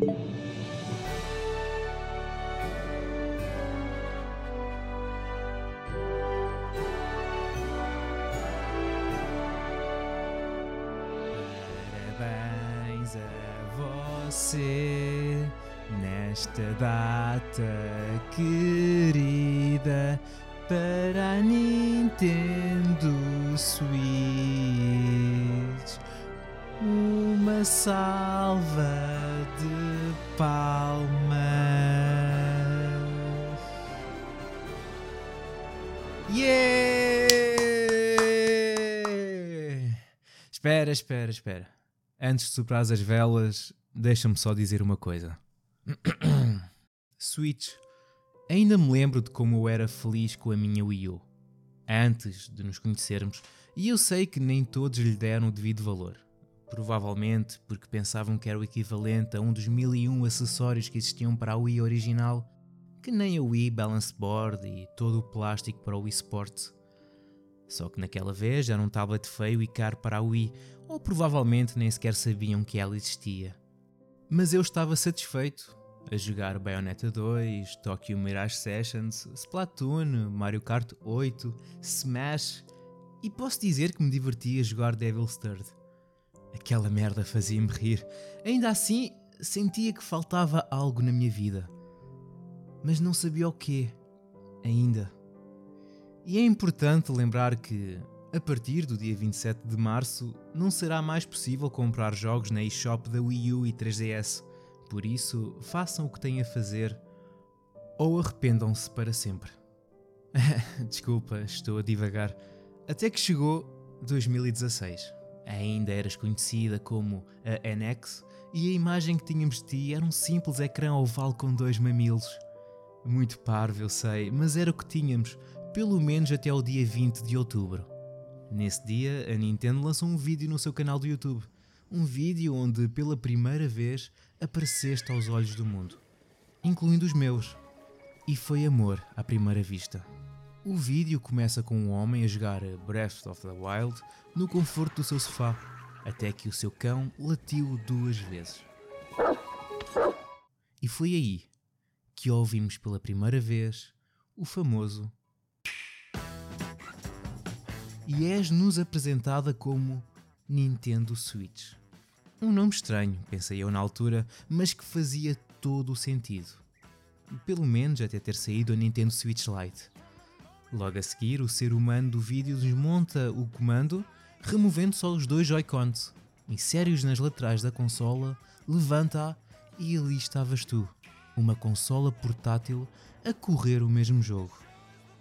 Parabéns a você nesta data querida para a Nintendo Switch. Uma salva palmas. Yeah! Espera, espera, espera. Antes de soprar as velas, deixa-me só dizer uma coisa. Switch. Ainda me lembro de como eu era feliz com a minha Wii U. Antes de nos conhecermos, e eu sei que nem todos lhe deram o devido valor. Provavelmente porque pensavam que era o equivalente a um dos mil e um acessórios que existiam para a Wii original, que nem a Wii Balance Board e todo o plástico para o Wii Sports. Só que naquela vez era um tablet feio e caro para a Wii, ou provavelmente nem sequer sabiam que ela existia. Mas eu estava satisfeito a jogar Bayonetta 2, Tokyo Mirage Sessions, Splatoon, Mario Kart 8, Smash e posso dizer que me divertia a jogar Devil's Third. Aquela merda fazia-me rir. Ainda assim, sentia que faltava algo na minha vida. Mas não sabia o quê. Ainda. E é importante lembrar que, a partir do dia 27 de março, não será mais possível comprar jogos na eShop da Wii U e 3DS. Por isso, façam o que têm a fazer ou arrependam-se para sempre. Desculpa, estou a divagar. Até que chegou 2016. Ainda eras conhecida como a NX e a imagem que tínhamos de ti era um simples ecrã oval com dois mamilos. Muito parvo, eu sei, mas era o que tínhamos, pelo menos até ao dia 20 de outubro. Nesse dia, a Nintendo lançou um vídeo no seu canal do YouTube. Um vídeo onde, pela primeira vez, apareceste aos olhos do mundo, incluindo os meus. E foi amor à primeira vista. O vídeo começa com um homem a jogar Breath of the Wild no conforto do seu sofá, até que o seu cão latiu duas vezes. E foi aí que ouvimos pela primeira vez o famoso e és-nos apresentada como Nintendo Switch. Um nome estranho, pensei eu na altura, mas que fazia todo o sentido. Pelo menos até ter saído a Nintendo Switch Lite. Logo a seguir, o ser humano do vídeo desmonta o comando, removendo só os dois Joy-Cons, insere-os nas laterais da consola, levanta-a e ali estavas tu, uma consola portátil a correr o mesmo jogo.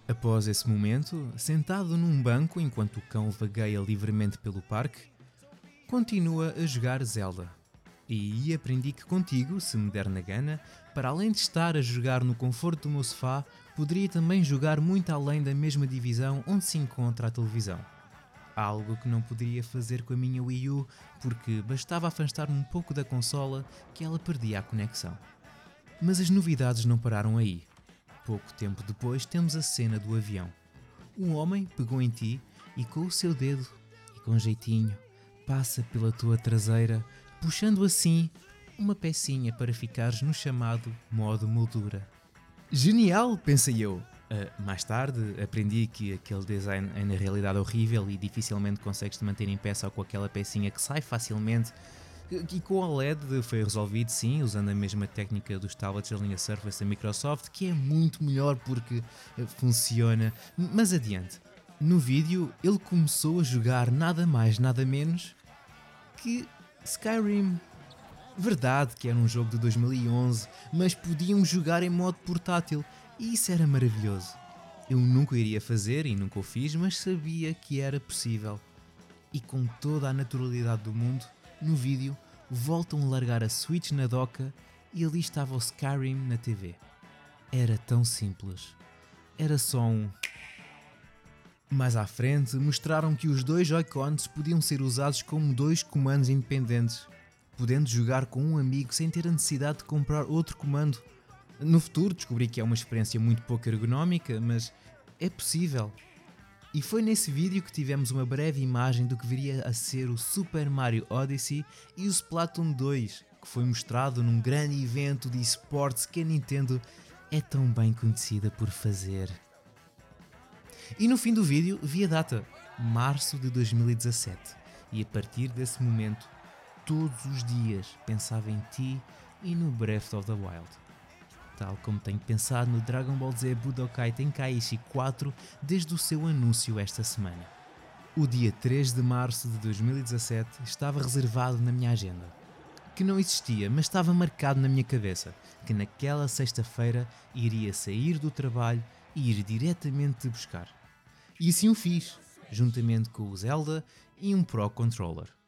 Após esse momento, sentado num banco enquanto o cão vagueia livremente pelo parque, continua a jogar Zelda. E aprendi que contigo, se me der na gana, para além de estar a jogar no conforto do meu sofá, poderia também jogar muito além da mesma divisão onde se encontra a televisão. Algo que não poderia fazer com a minha Wii U, porque bastava afastar-me um pouco da consola que ela perdia a conexão. Mas as novidades não pararam aí. Pouco tempo depois temos a cena do avião. Um homem pegou em ti e com o seu dedo, e com jeitinho, passa pela tua traseira, puxando assim uma pecinha para ficares no chamado modo moldura. Genial, pensei eu. Uh, mais tarde aprendi que aquele design é na realidade horrível e dificilmente consegues te manter em pé só com aquela pecinha que sai facilmente. E com o OLED foi resolvido sim, usando a mesma técnica dos tablets da linha Surface da Microsoft, que é muito melhor porque uh, funciona. Mas adiante. No vídeo ele começou a jogar nada mais, nada menos que Skyrim. Verdade que era um jogo de 2011, mas podíamos jogar em modo portátil e isso era maravilhoso. Eu nunca iria fazer e nunca o fiz, mas sabia que era possível. E com toda a naturalidade do mundo, no vídeo, voltam a largar a Switch na doca e ali estava o Skyrim na TV. Era tão simples. Era só um. Mais à frente, mostraram que os dois Joy-Cons podiam ser usados como dois comandos independentes, podendo jogar com um amigo sem ter a necessidade de comprar outro comando. No futuro descobri que é uma experiência muito pouco ergonómica, mas é possível. E foi nesse vídeo que tivemos uma breve imagem do que viria a ser o Super Mario Odyssey e o Splatoon 2, que foi mostrado num grande evento de esportes que a Nintendo é tão bem conhecida por fazer. E no fim do vídeo vi a data, março de 2017, e a partir desse momento, todos os dias pensava em ti e no Breath of the Wild. Tal como tenho pensado no Dragon Ball Z Budokai Tenkaichi 4 desde o seu anúncio esta semana. O dia 3 de março de 2017 estava reservado na minha agenda. Que não existia, mas estava marcado na minha cabeça que naquela sexta-feira iria sair do trabalho e ir diretamente buscar. E assim o fiz, juntamente com o Zelda e um Pro Controller.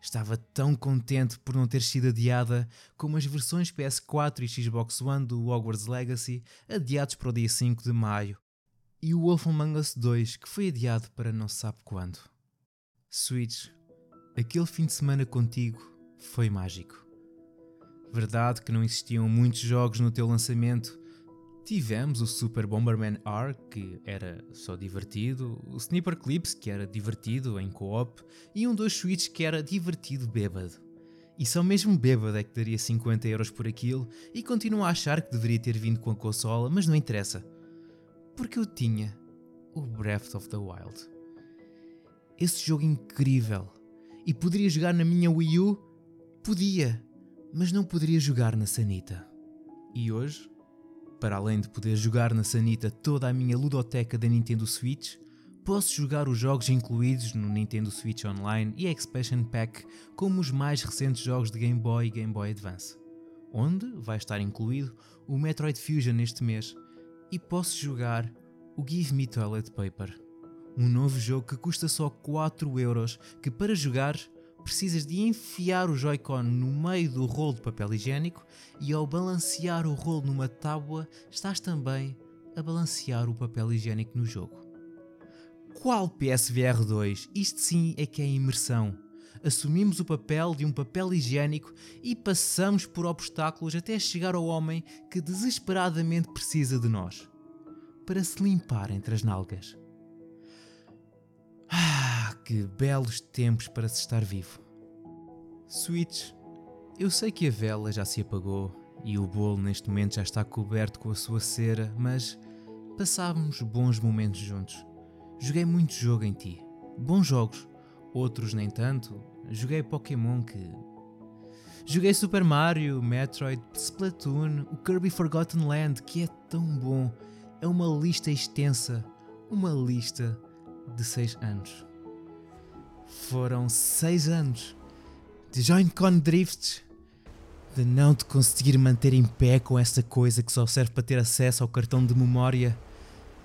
Estava tão contente por não ter sido adiada como as versões PS4 e Xbox One do Hogwarts Legacy adiados para o dia 5 de maio e o Wolf Among Us 2 que foi adiado para não se sabe quando. Switch, aquele fim de semana contigo foi mágico. Verdade que não existiam muitos jogos no teu lançamento, Tivemos o Super Bomberman R, que era só divertido, o Sniper Clips, que era divertido em co-op, e um dos Switch que era divertido bêbado. E só mesmo bêbado é que daria 50 euros por aquilo e continuo a achar que deveria ter vindo com a consola, mas não interessa. Porque eu tinha o Breath of the Wild. Esse jogo incrível. E poderia jogar na minha Wii U? Podia, mas não poderia jogar na Sanita. E hoje para além de poder jogar na sanita toda a minha ludoteca da Nintendo Switch, posso jogar os jogos incluídos no Nintendo Switch Online e Expansion Pack, como os mais recentes jogos de Game Boy e Game Boy Advance, onde vai estar incluído o Metroid Fusion neste mês, e posso jogar o Give Me Toilet Paper, um novo jogo que custa só 4 euros, que para jogar precisas de enfiar o Joy-Con no meio do rolo de papel higiênico e ao balancear o rolo numa tábua, estás também a balancear o papel higiênico no jogo. Qual PSVR 2? Isto sim é que é imersão. Assumimos o papel de um papel higiênico e passamos por obstáculos até chegar ao homem que desesperadamente precisa de nós para se limpar entre as nalgas. Que belos tempos para se estar vivo. Switch, eu sei que a vela já se apagou e o bolo neste momento já está coberto com a sua cera, mas passávamos bons momentos juntos. Joguei muito jogo em ti. Bons jogos, outros nem tanto. Joguei Pokémon que. Joguei Super Mario, Metroid, Splatoon, o Kirby Forgotten Land, que é tão bom. É uma lista extensa, uma lista de 6 anos. Foram 6 anos de Joint-Con Drifts, de não te conseguir manter em pé com essa coisa que só serve para ter acesso ao cartão de memória,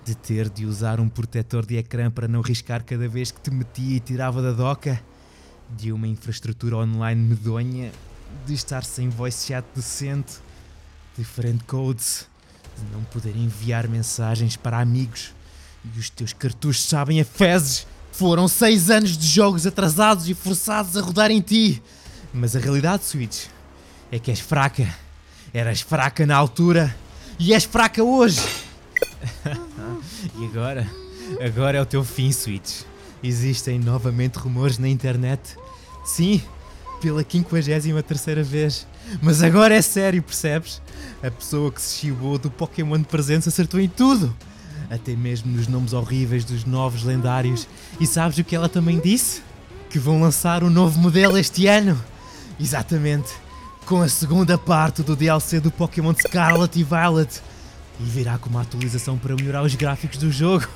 de ter de usar um protetor de ecrã para não riscar cada vez que te metia e tirava da doca, de uma infraestrutura online medonha, de estar sem voice chat decente, de friend codes, de não poder enviar mensagens para amigos e os teus cartuchos sabem a fezes. Foram seis anos de jogos atrasados e forçados a rodar em ti. Mas a realidade, Switch, é que és fraca. Eras fraca na altura e és fraca hoje. e agora? Agora é o teu fim, Switch. Existem novamente rumores na internet. Sim, pela 53 vez. Mas agora é sério, percebes? A pessoa que se chibou do Pokémon de presença acertou em tudo até mesmo nos nomes horríveis dos novos lendários. E sabes o que ela também disse? Que vão lançar um novo modelo este ano. Exatamente, com a segunda parte do DLC do Pokémon Scarlet e Violet. E virá com uma atualização para melhorar os gráficos do jogo.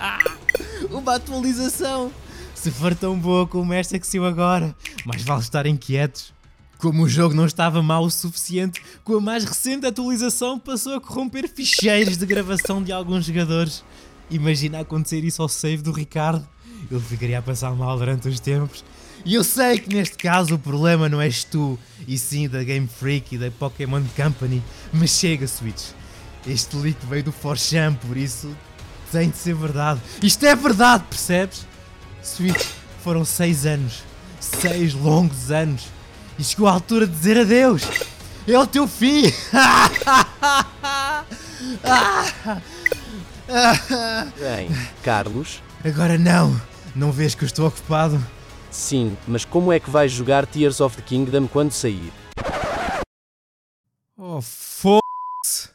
uma atualização! Se for tão boa como esta que saiu agora, mais vale estar inquietos. Como o jogo não estava mal o suficiente, com a mais recente atualização passou a corromper ficheiros de gravação de alguns jogadores. Imagina acontecer isso ao save do Ricardo. Ele ficaria a passar mal durante os tempos. E eu sei que neste caso o problema não és tu, e sim da Game Freak e da Pokémon Company. Mas chega, Switch. Este leak veio do 4chan, por isso tem de ser verdade. Isto é verdade, percebes? Switch, foram 6 anos. 6 longos anos e chegou a altura de dizer adeus. É o teu fim. Bem, Carlos. Agora não. Não vês que eu estou ocupado? Sim, mas como é que vais jogar Tears of the Kingdom quando sair? Oh, foda-se!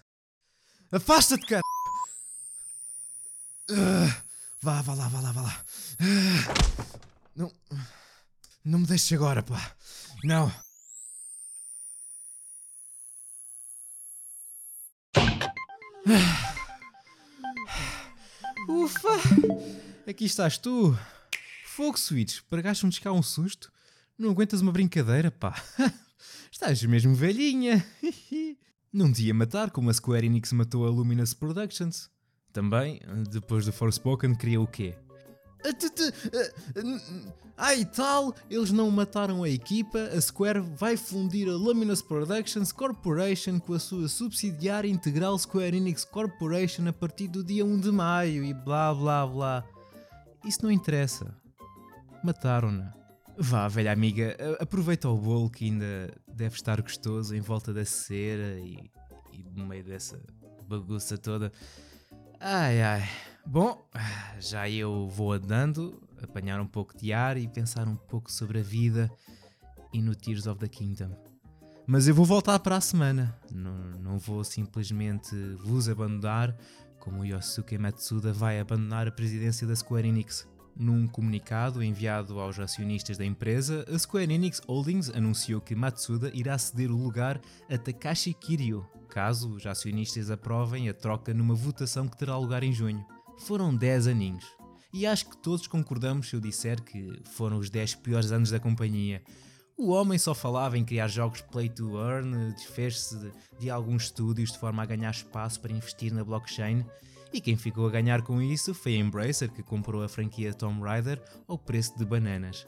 Afasta-te, cara! Uh, vá, vá lá, vá lá, vá lá. Uh, não. Não me deixes agora, pá. Não. Ufa! Aqui estás tu. Fogo Switch, pagaste-me descar um susto? Não aguentas uma brincadeira, pá. Estás mesmo velhinha. Não te ia matar como a Square Enix matou a Luminous Productions. Também, depois do Forspoken, queria o quê? Ai tal, eles não mataram a equipa, a Square vai fundir a Luminous Productions Corporation com a sua subsidiária integral Square Enix Corporation a partir do dia 1 de maio e blá blá blá. Isso não interessa. Mataram-na. Vá, velha amiga, aproveita o bolo que ainda deve estar gostoso em volta da cera e, e no meio dessa bagunça toda. Ai ai. Bom, já eu vou andando, apanhar um pouco de ar e pensar um pouco sobre a vida e no Tears of the Kingdom. Mas eu vou voltar para a semana. Não, não vou simplesmente vos abandonar, como Yosuke Matsuda vai abandonar a presidência da Square Enix. Num comunicado enviado aos acionistas da empresa, a Square Enix Holdings anunciou que Matsuda irá ceder o lugar a Takashi Kiryu, caso os acionistas aprovem a troca numa votação que terá lugar em junho. Foram 10 aninhos. E acho que todos concordamos se eu disser que foram os 10 piores anos da companhia. O homem só falava em criar jogos play to earn, desfez-se de, de alguns estúdios de forma a ganhar espaço para investir na blockchain e quem ficou a ganhar com isso foi a Embracer, que comprou a franquia Tomb Raider ao preço de bananas.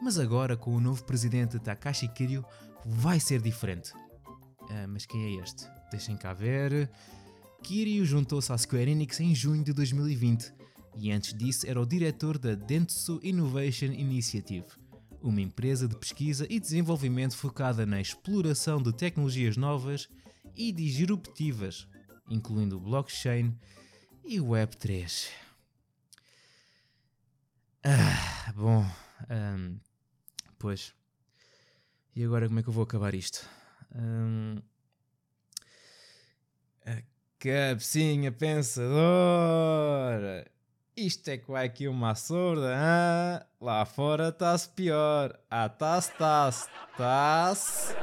Mas agora, com o novo presidente Takashi Kiryu, vai ser diferente. Ah, mas quem é este? Deixem cá ver. Kiryu juntou-se à Square Enix em junho de 2020 e antes disso era o diretor da Dentsu Innovation Initiative, uma empresa de pesquisa e desenvolvimento focada na exploração de tecnologias novas e disruptivas, incluindo blockchain e Web3. Ah, bom. Um, pois. E agora como é que eu vou acabar isto? Cabecinha pensadora. Isto é que vai aqui uma surda, hein? Lá fora está-se pior. Ah, está-se, está-se, está-se.